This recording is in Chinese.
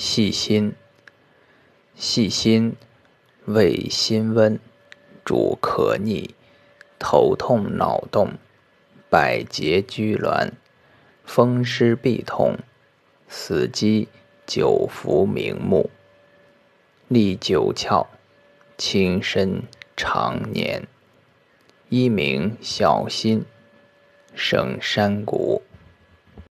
细辛，细辛味辛温，主咳逆、头痛脑动、百节拘挛、风湿痹痛、死肌、久服明目，利九窍，轻身长年。一名小心，生山谷。